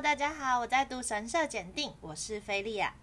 大家好，我在读神社检定，我是菲利亚。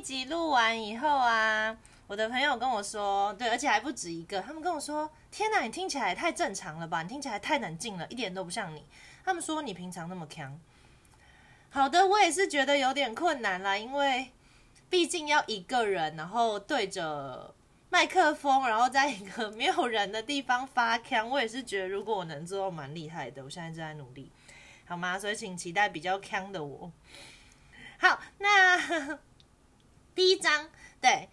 集录完以后啊，我的朋友跟我说，对，而且还不止一个，他们跟我说：“天哪，你听起来太正常了吧？你听起来太冷静了，一点都不像你。”他们说你平常那么强。好的，我也是觉得有点困难啦，因为毕竟要一个人，然后对着麦克风，然后在一个没有人的地方发腔，我也是觉得如果我能做到，蛮厉害的。我现在正在努力，好吗？所以请期待比较强的我。好，那第一章对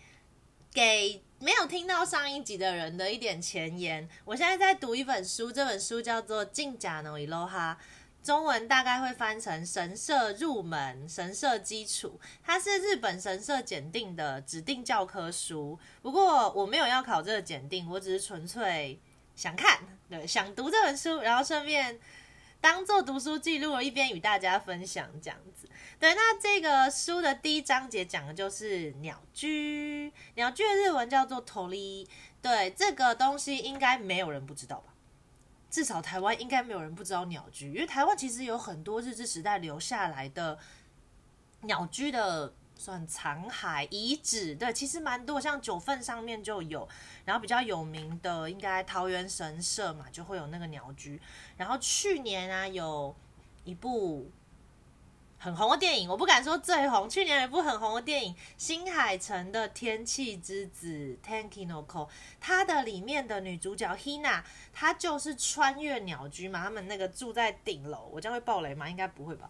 给没有听到上一集的人的一点前言。我现在在读一本书，这本书叫做《进甲诺伊罗哈》，中文大概会翻成“神社入门”“神社基础”。它是日本神社检定的指定教科书。不过我没有要考这个检定，我只是纯粹想看，对，想读这本书，然后顺便。当做读书记录，一边与大家分享这样子。对，那这个书的第一章节讲的就是鸟居。鸟居的日文叫做 tori。对，这个东西应该没有人不知道吧？至少台湾应该没有人不知道鸟居，因为台湾其实有很多日治时代留下来的鸟居的。算残骸遗址，对，其实蛮多，像九份上面就有，然后比较有名的应该桃园神社嘛，就会有那个鸟居。然后去年啊，有一部很红的电影，我不敢说最红，去年有一部很红的电影《新海诚的天气之子》（Tankinoko），它的里面的女主角 Hina，她就是穿越鸟居嘛，他们那个住在顶楼，我将会爆雷吗？应该不会吧。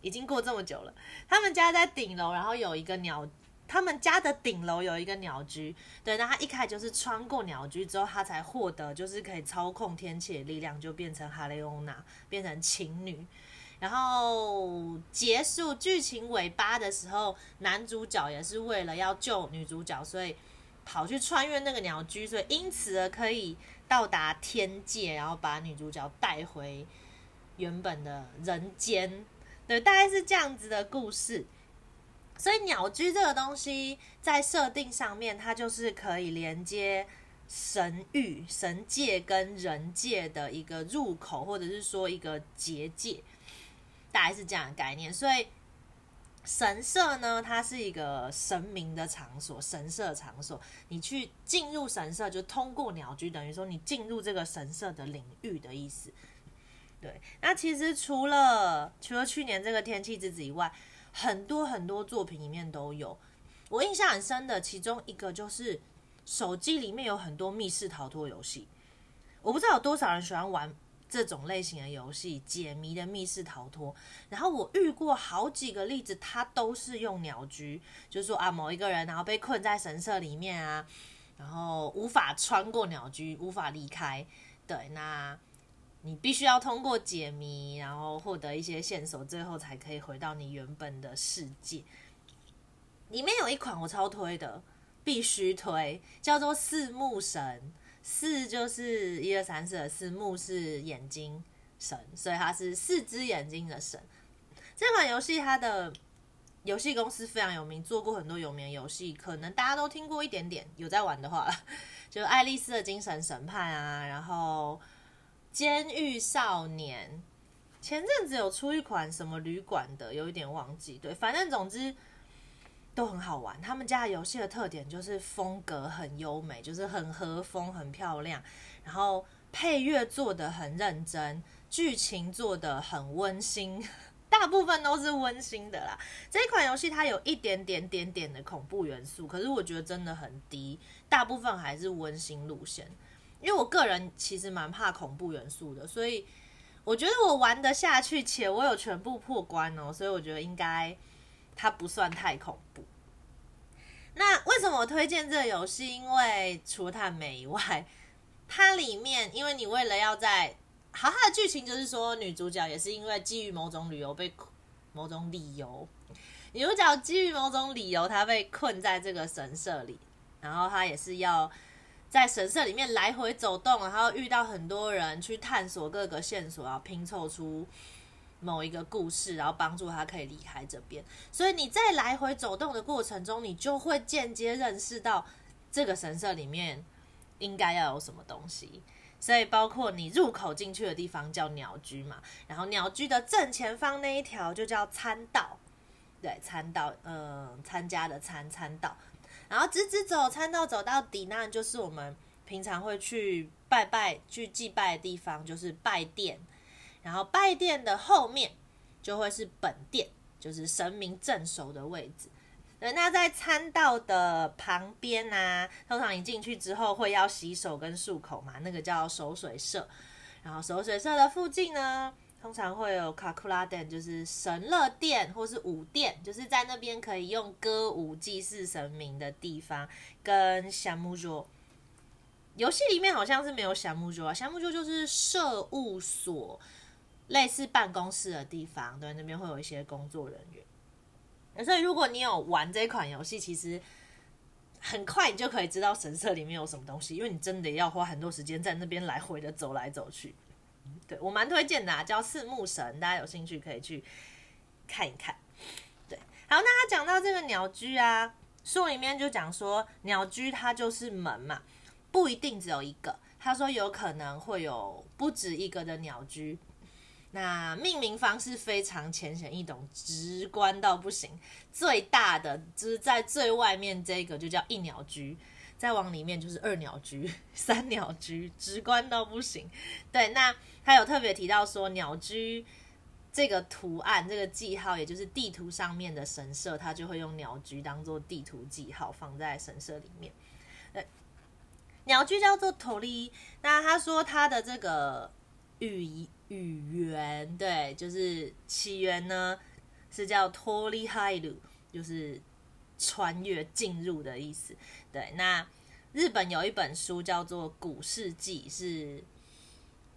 已经过这么久了，他们家在顶楼，然后有一个鸟，他们家的顶楼有一个鸟居，对，那他一开始就是穿过鸟居之后，他才获得就是可以操控天气的力量，就变成哈雷欧娜，变成晴女，然后结束剧情尾巴的时候，男主角也是为了要救女主角，所以跑去穿越那个鸟居，所以因此而可以到达天界，然后把女主角带回原本的人间。对，大概是这样子的故事。所以鸟居这个东西在设定上面，它就是可以连接神域、神界跟人界的一个入口，或者是说一个结界，大概是这样的概念。所以神社呢，它是一个神明的场所，神社场所。你去进入神社，就通过鸟居，等于说你进入这个神社的领域的意思。对，那其实除了除了去年这个天气之子以外，很多很多作品里面都有。我印象很深的其中一个就是手机里面有很多密室逃脱游戏，我不知道有多少人喜欢玩这种类型的游戏，解谜的密室逃脱。然后我遇过好几个例子，它都是用鸟居，就是说啊，某一个人然后被困在神社里面啊，然后无法穿过鸟居，无法离开。对，那。你必须要通过解谜，然后获得一些线索，最后才可以回到你原本的世界。里面有一款我超推的，必须推，叫做四目神。四就是一二三四的四，目是眼睛神，所以它是四只眼睛的神。这款游戏它的游戏公司非常有名，做过很多有名游戏，可能大家都听过一点点。有在玩的话，就《爱丽丝的精神审判》啊，然后。监狱少年前阵子有出一款什么旅馆的，有一点忘记。对，反正总之都很好玩。他们家的游戏的特点就是风格很优美，就是很和风、很漂亮。然后配乐做的很认真，剧情做的很温馨，大部分都是温馨的啦。这一款游戏它有一点点点点的恐怖元素，可是我觉得真的很低，大部分还是温馨路线。因为我个人其实蛮怕恐怖元素的，所以我觉得我玩得下去，且我有全部破关哦，所以我觉得应该它不算太恐怖。那为什么我推荐这个游戏？因为除了它美以外，它里面因为你为了要在好，它的剧情就是说女主角也是因为基于某种理由被某种理由女主角基于某种理由，她被困在这个神社里，然后她也是要在神社里面来回走动，然后遇到很多人去探索各个线索，然后拼凑出某一个故事，然后帮助他可以离开这边。所以你在来回走动的过程中，你就会间接认识到这个神社里面应该要有什么东西。所以，包括你入口进去的地方叫鸟居嘛，然后鸟居的正前方那一条就叫参道，对，参道，嗯，参加的参参道，然后直直走参道走到底，那就是我们平常会去拜拜、去祭拜的地方，就是拜殿，然后拜殿的后面就会是本殿，就是神明镇守的位置。那在餐道的旁边啊，通常你进去之后会要洗手跟漱口嘛，那个叫守水社。然后守水社的附近呢，通常会有卡库拉殿，就是神乐殿或是舞殿，就是在那边可以用歌舞祭祀神明的地方。跟夏木桌，游戏里面好像是没有夏木桌啊，夏木桌就是社务所，类似办公室的地方，对，那边会有一些工作人员。所以，如果你有玩这款游戏，其实很快你就可以知道神社里面有什么东西，因为你真的要花很多时间在那边来回的走来走去。对我蛮推荐的，啊叫四目神，大家有兴趣可以去看一看。对，好，那他讲到这个鸟居啊，书里面就讲说，鸟居它就是门嘛，不一定只有一个。他说有可能会有不止一个的鸟居。那命名方式非常浅显易懂，直观到不行。最大的就是在最外面这个就叫一鸟居，再往里面就是二鸟居、三鸟居，直观到不行。对，那他有特别提到说，鸟居这个图案、这个记号，也就是地图上面的神社，他就会用鸟居当做地图记号放在神社里面。呃，鸟居叫做头利。那他说他的这个语。语言对，就是起源呢，是叫脱离海鲁，就是穿越进入的意思。对，那日本有一本书叫做《古世纪》，是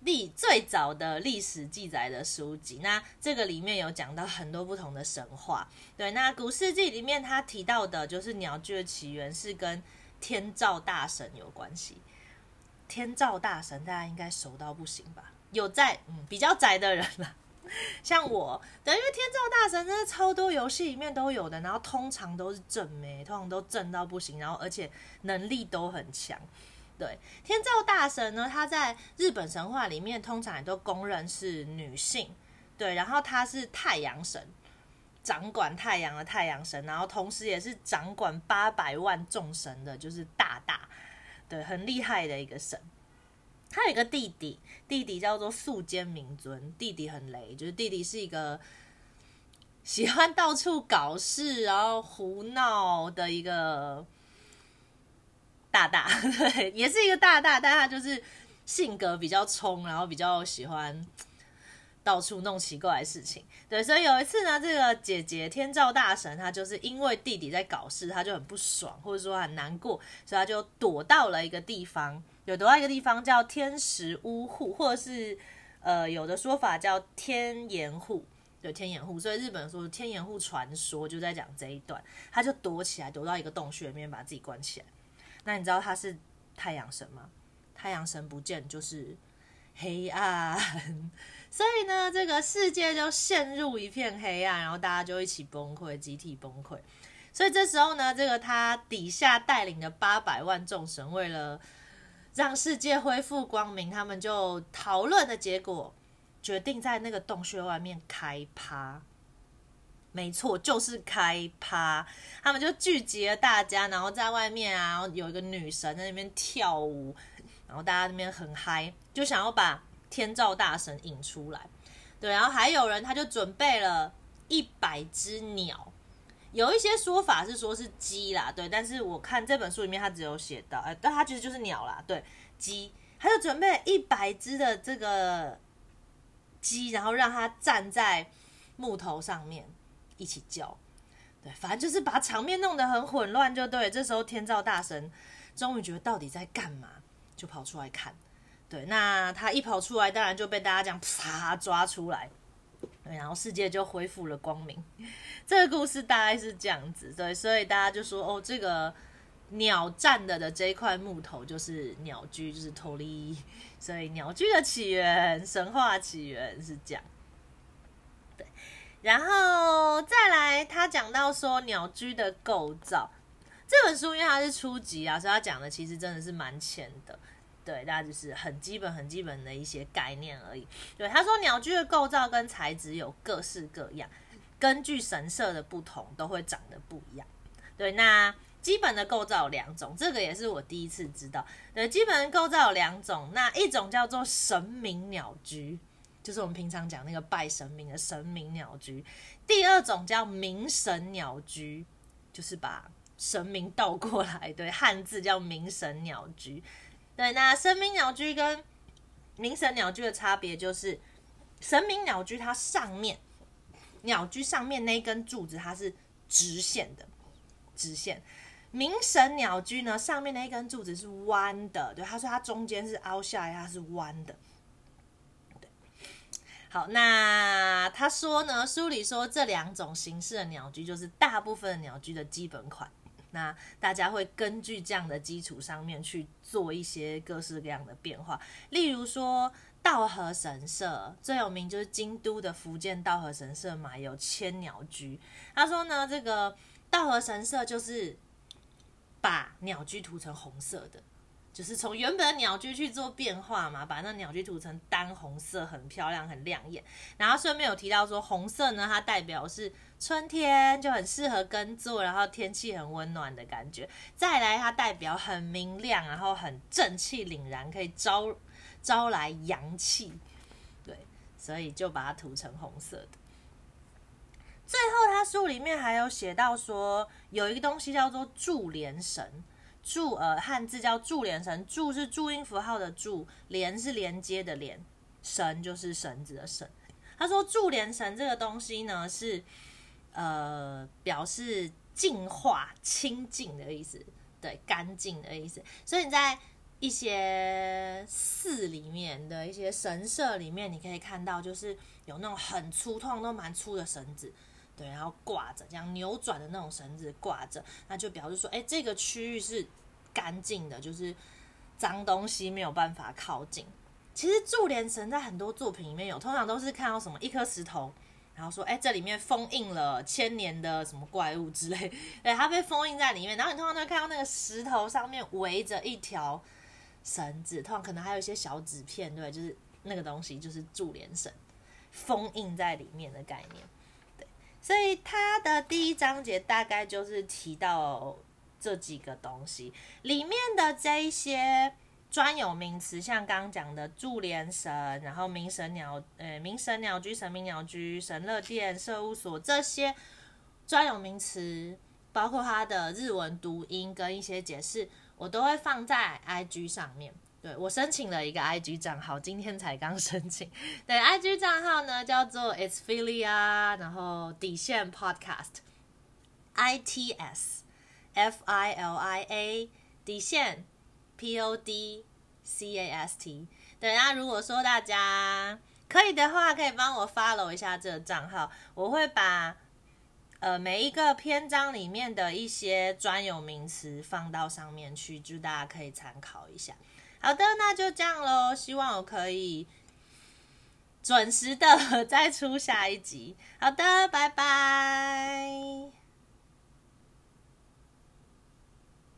历最早的历史记载的书籍。那这个里面有讲到很多不同的神话。对，那《古世纪》里面他提到的，就是鸟居的起源是跟天照大神有关系。天照大神大家应该熟到不行吧？有在嗯比较宅的人啦，像我，对，因为天照大神真的超多游戏里面都有的，然后通常都是正妹，通常都正到不行，然后而且能力都很强。对，天照大神呢，他在日本神话里面通常也都公认是女性，对，然后他是太阳神，掌管太阳的太阳神，然后同时也是掌管八百万众神的，就是大大，对，很厉害的一个神。他有一个弟弟，弟弟叫做素间明尊，弟弟很雷，就是弟弟是一个喜欢到处搞事，然后胡闹的一个大大，对，也是一个大大，但他就是性格比较冲，然后比较喜欢到处弄奇怪的事情，对，所以有一次呢，这个姐姐天照大神，她就是因为弟弟在搞事，她就很不爽，或者说很难过，所以她就躲到了一个地方。有躲到一个地方叫天石屋户，或者是呃有的说法叫天岩户，对天岩户，所以日本说天岩户传说就在讲这一段，他就躲起来，躲到一个洞穴里面把自己关起来。那你知道他是太阳神吗？太阳神不见就是黑暗，所以呢这个世界就陷入一片黑暗，然后大家就一起崩溃，集体崩溃。所以这时候呢，这个他底下带领的八百万众神为了让世界恢复光明，他们就讨论的结果，决定在那个洞穴外面开趴。没错，就是开趴。他们就聚集了大家，然后在外面啊，有一个女神在那边跳舞，然后大家那边很嗨，就想要把天照大神引出来。对，然后还有人他就准备了一百只鸟。有一些说法是说是鸡啦，对，但是我看这本书里面，他只有写到，哎，但他其实就是鸟啦，对，鸡，他就准备一百只的这个鸡，然后让它站在木头上面一起叫，对，反正就是把场面弄得很混乱，就对。这时候天照大神终于觉得到底在干嘛，就跑出来看，对，那他一跑出来，当然就被大家这样啪抓出来。对，然后世界就恢复了光明。这个故事大概是这样子，对，所以大家就说哦，这个鸟站的的这一块木头就是鸟居，就是托利，所以鸟居的起源、神话起源是这样。对，然后再来，他讲到说鸟居的构造，这本书因为它是初级啊，所以他讲的其实真的是蛮浅的。对，大家就是很基本、很基本的一些概念而已。对，他说鸟居的构造跟材质有各式各样，根据神社的不同，都会长得不一样。对，那基本的构造有两种，这个也是我第一次知道。对，基本的构造有两种，那一种叫做神明鸟居，就是我们平常讲那个拜神明的神明鸟居；第二种叫明神鸟居，就是把神明倒过来，对，汉字叫明神鸟居。对，那神明鸟居跟明神鸟居的差别就是，神明鸟居它上面鸟居上面那根柱子它是直线的，直线；明神鸟居呢上面那一根柱子是弯的，对，他说它中间是凹下来，它是弯的。对，好，那他说呢，书里说这两种形式的鸟居就是大部分鸟居的基本款。那大家会根据这样的基础上面去做一些各式各样的变化，例如说道和神社最有名就是京都的福建道和神社嘛，有千鸟居。他说呢，这个道和神社就是把鸟居涂成红色的。就是从原本的鸟居去做变化嘛，把那鸟居涂成丹红色，很漂亮，很亮眼。然后顺便有提到说，红色呢，它代表是春天，就很适合耕作，然后天气很温暖的感觉。再来，它代表很明亮，然后很正气凛然，可以招招来阳气。对，所以就把它涂成红色的。最后，他书里面还有写到说，有一个东西叫做注连绳。注呃汉字叫注连绳，注是注音符号的注，连是连接的连，绳就是绳子的绳。他说注连绳这个东西呢是呃表示净化、清净的意思，对，干净的意思。所以你在一些寺里面的一些神社里面，你可以看到就是有那种很粗、通都蛮粗的绳子。对，然后挂着这样扭转的那种绳子挂着，那就表示说，哎，这个区域是干净的，就是脏东西没有办法靠近。其实柱连绳在很多作品里面有，通常都是看到什么一颗石头，然后说，哎，这里面封印了千年的什么怪物之类，对，它被封印在里面。然后你通常都会看到那个石头上面围着一条绳子，通常可能还有一些小纸片，对，就是那个东西就是柱连绳封印在里面的概念。所以它的第一章节大概就是提到这几个东西里面的这一些专有名词，像刚刚讲的柱连神，然后明神鸟，呃，明神鸟居、神明鸟居、神乐殿、社务所这些专有名词，包括它的日文读音跟一些解释，我都会放在 IG 上面。对我申请了一个 IG 账号，今天才刚 申请。对，IG 账号呢叫做 It's Filia，然后底线 Podcast，I T S F I L I A 底线 P O D C A S T。对，那如果说大家可以的话，可以帮我 follow 一下这个账号，我会把呃每一个篇章里面的一些专有名词放到上面去，就大家可以参考一下。好的，那就这样喽。希望我可以准时的 再出下一集。好的，拜拜。